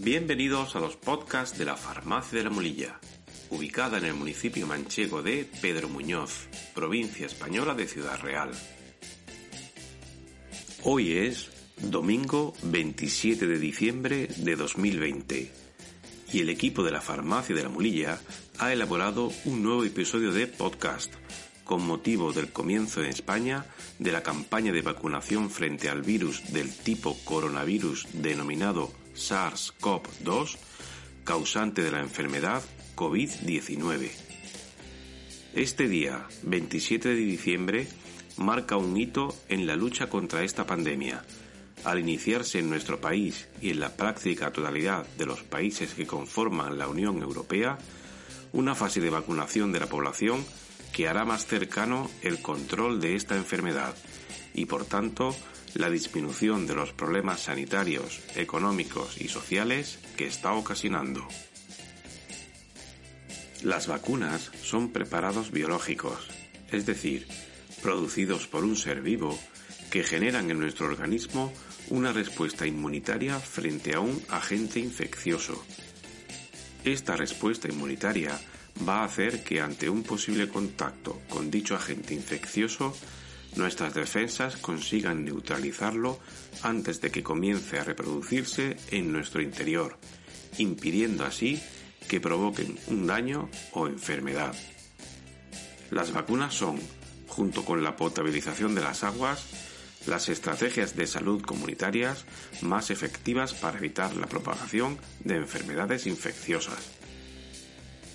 bienvenidos a los podcasts de la Farmacia de la Molilla, ubicada en el municipio manchego de Pedro Muñoz, provincia española de Ciudad Real. Hoy es domingo 27 de diciembre de 2020 y el equipo de la Farmacia de la Molilla ha elaborado un nuevo episodio de podcast con motivo del comienzo en España de la campaña de vacunación frente al virus del tipo coronavirus denominado SARS-CoV-2, causante de la enfermedad COVID-19. Este día, 27 de diciembre, marca un hito en la lucha contra esta pandemia, al iniciarse en nuestro país y en la práctica totalidad de los países que conforman la Unión Europea, una fase de vacunación de la población que hará más cercano el control de esta enfermedad y por tanto la disminución de los problemas sanitarios, económicos y sociales que está ocasionando. Las vacunas son preparados biológicos, es decir, producidos por un ser vivo que generan en nuestro organismo una respuesta inmunitaria frente a un agente infeccioso. Esta respuesta inmunitaria va a hacer que ante un posible contacto con dicho agente infeccioso, nuestras defensas consigan neutralizarlo antes de que comience a reproducirse en nuestro interior, impidiendo así que provoquen un daño o enfermedad. Las vacunas son, junto con la potabilización de las aguas, las estrategias de salud comunitarias más efectivas para evitar la propagación de enfermedades infecciosas.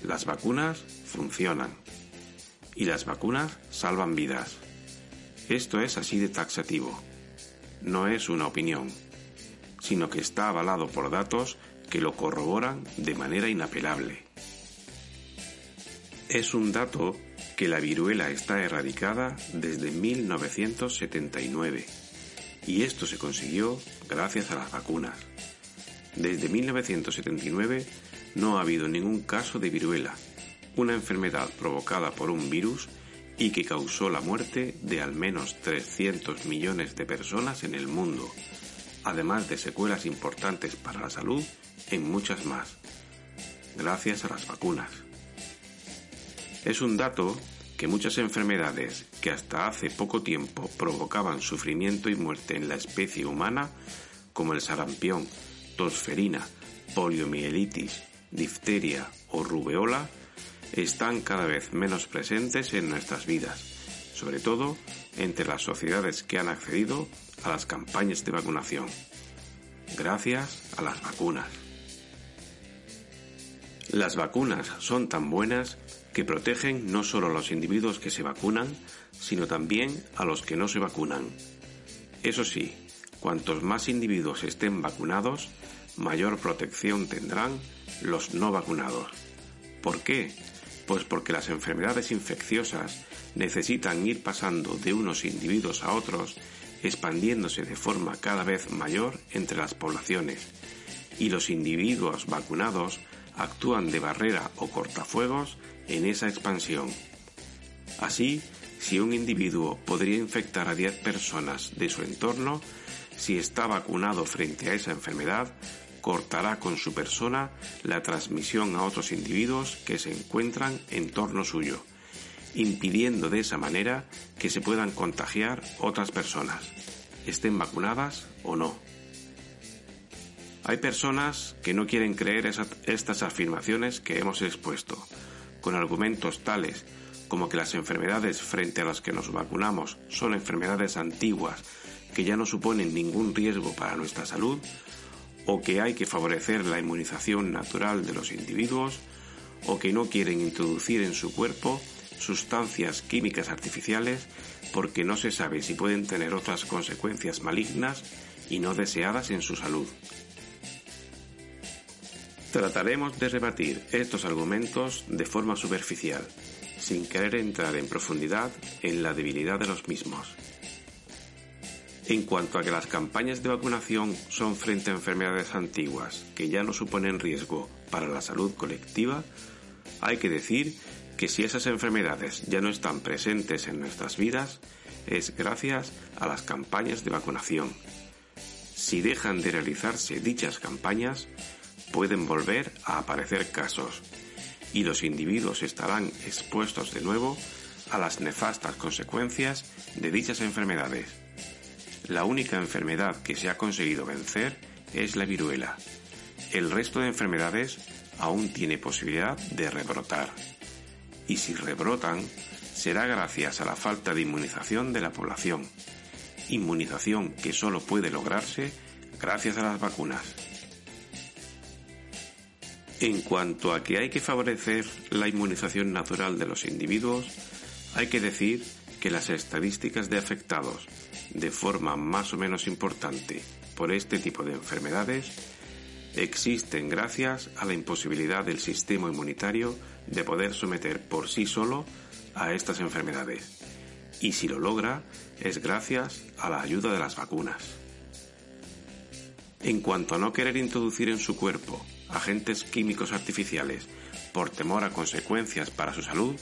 Las vacunas funcionan y las vacunas salvan vidas. Esto es así de taxativo. No es una opinión, sino que está avalado por datos que lo corroboran de manera inapelable. Es un dato que la viruela está erradicada desde 1979 y esto se consiguió gracias a las vacunas. Desde 1979 no ha habido ningún caso de viruela, una enfermedad provocada por un virus y que causó la muerte de al menos 300 millones de personas en el mundo, además de secuelas importantes para la salud en muchas más, gracias a las vacunas. Es un dato que muchas enfermedades que hasta hace poco tiempo provocaban sufrimiento y muerte en la especie humana, como el sarampión, tosferina, poliomielitis, difteria o rubeola están cada vez menos presentes en nuestras vidas, sobre todo entre las sociedades que han accedido a las campañas de vacunación, gracias a las vacunas. Las vacunas son tan buenas que protegen no solo a los individuos que se vacunan, sino también a los que no se vacunan. Eso sí, cuantos más individuos estén vacunados, mayor protección tendrán los no vacunados. ¿Por qué? Pues porque las enfermedades infecciosas necesitan ir pasando de unos individuos a otros, expandiéndose de forma cada vez mayor entre las poblaciones, y los individuos vacunados actúan de barrera o cortafuegos en esa expansión. Así, si un individuo podría infectar a 10 personas de su entorno, si está vacunado frente a esa enfermedad, cortará con su persona la transmisión a otros individuos que se encuentran en torno suyo, impidiendo de esa manera que se puedan contagiar otras personas, estén vacunadas o no. Hay personas que no quieren creer estas afirmaciones que hemos expuesto, con argumentos tales como que las enfermedades frente a las que nos vacunamos son enfermedades antiguas que ya no suponen ningún riesgo para nuestra salud, o que hay que favorecer la inmunización natural de los individuos, o que no quieren introducir en su cuerpo sustancias químicas artificiales porque no se sabe si pueden tener otras consecuencias malignas y no deseadas en su salud. Trataremos de rebatir estos argumentos de forma superficial, sin querer entrar en profundidad en la debilidad de los mismos. En cuanto a que las campañas de vacunación son frente a enfermedades antiguas que ya no suponen riesgo para la salud colectiva, hay que decir que si esas enfermedades ya no están presentes en nuestras vidas, es gracias a las campañas de vacunación. Si dejan de realizarse dichas campañas, pueden volver a aparecer casos y los individuos estarán expuestos de nuevo a las nefastas consecuencias de dichas enfermedades. La única enfermedad que se ha conseguido vencer es la viruela. El resto de enfermedades aún tiene posibilidad de rebrotar. Y si rebrotan, será gracias a la falta de inmunización de la población. Inmunización que solo puede lograrse gracias a las vacunas. En cuanto a que hay que favorecer la inmunización natural de los individuos, hay que decir que las estadísticas de afectados de forma más o menos importante por este tipo de enfermedades existen gracias a la imposibilidad del sistema inmunitario de poder someter por sí solo a estas enfermedades. Y si lo logra, es gracias a la ayuda de las vacunas. En cuanto a no querer introducir en su cuerpo agentes químicos artificiales por temor a consecuencias para su salud,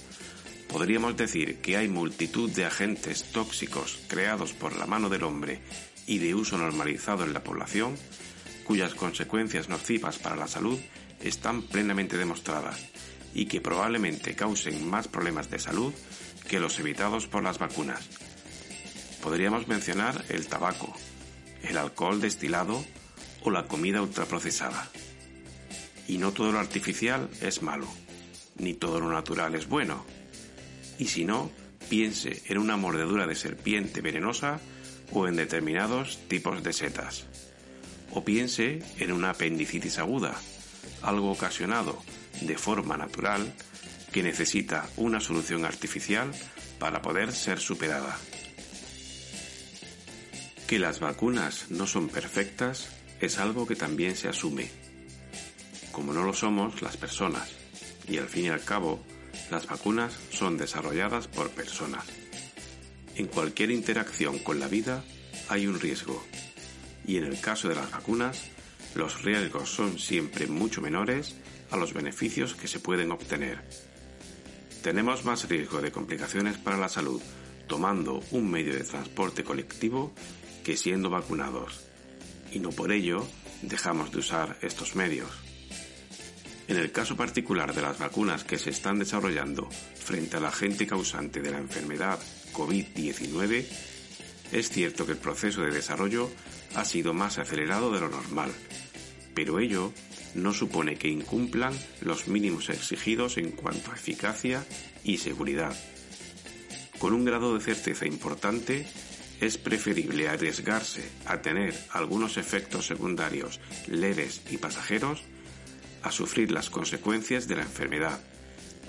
podríamos decir que hay multitud de agentes tóxicos creados por la mano del hombre y de uso normalizado en la población, cuyas consecuencias nocivas para la salud están plenamente demostradas y que probablemente causen más problemas de salud que los evitados por las vacunas. Podríamos mencionar el tabaco, el alcohol destilado o la comida ultraprocesada. Y no todo lo artificial es malo, ni todo lo natural es bueno, y si no, piense en una mordedura de serpiente venenosa o en determinados tipos de setas. O piense en una apendicitis aguda, algo ocasionado de forma natural que necesita una solución artificial para poder ser superada. Que las vacunas no son perfectas es algo que también se asume, como no lo somos las personas, y al fin y al cabo las vacunas son desarrolladas por personas. En cualquier interacción con la vida hay un riesgo y en el caso de las vacunas los riesgos son siempre mucho menores a los beneficios que se pueden obtener. Tenemos más riesgo de complicaciones para la salud tomando un medio de transporte colectivo que siendo vacunados y no por ello dejamos de usar estos medios. En el caso particular de las vacunas que se están desarrollando frente al agente causante de la enfermedad COVID-19, es cierto que el proceso de desarrollo ha sido más acelerado de lo normal, pero ello no supone que incumplan los mínimos exigidos en cuanto a eficacia y seguridad. Con un grado de certeza importante, es preferible arriesgarse a tener algunos efectos secundarios leves y pasajeros a sufrir las consecuencias de la enfermedad,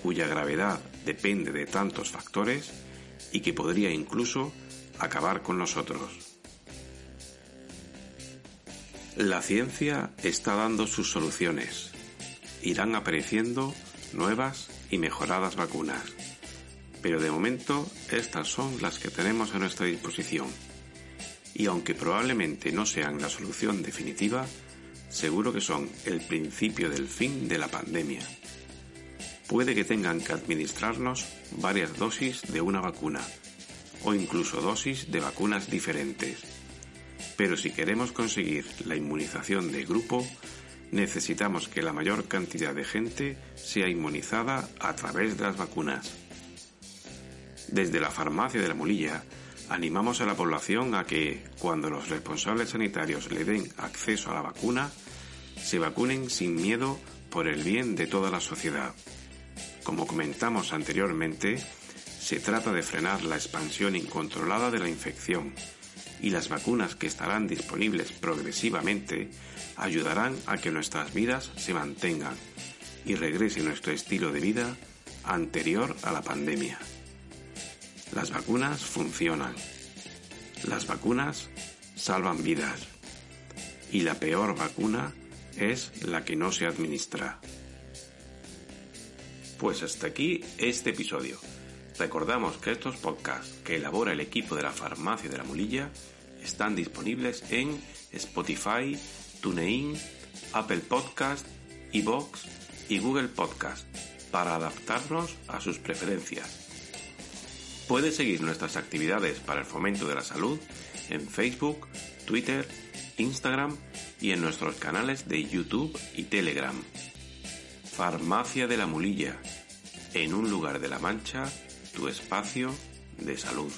cuya gravedad depende de tantos factores y que podría incluso acabar con nosotros. La ciencia está dando sus soluciones. Irán apareciendo nuevas y mejoradas vacunas. Pero de momento estas son las que tenemos a nuestra disposición. Y aunque probablemente no sean la solución definitiva, seguro que son el principio del fin de la pandemia. Puede que tengan que administrarnos varias dosis de una vacuna o incluso dosis de vacunas diferentes. Pero si queremos conseguir la inmunización de grupo, necesitamos que la mayor cantidad de gente sea inmunizada a través de las vacunas. Desde la farmacia de la Mulilla, animamos a la población a que, cuando los responsables sanitarios le den acceso a la vacuna, se vacunen sin miedo por el bien de toda la sociedad. Como comentamos anteriormente, se trata de frenar la expansión incontrolada de la infección y las vacunas que estarán disponibles progresivamente ayudarán a que nuestras vidas se mantengan y regrese nuestro estilo de vida anterior a la pandemia. Las vacunas funcionan. Las vacunas salvan vidas. Y la peor vacuna es la que no se administra. Pues hasta aquí este episodio. Recordamos que estos podcasts que elabora el equipo de la Farmacia de la Mulilla están disponibles en Spotify, TuneIn, Apple Podcast, iVoox y Google Podcast para adaptarnos a sus preferencias. Puedes seguir nuestras actividades para el fomento de la salud en Facebook, Twitter, Instagram y en nuestros canales de YouTube y Telegram. Farmacia de la Mulilla, en un lugar de la Mancha, tu espacio de salud.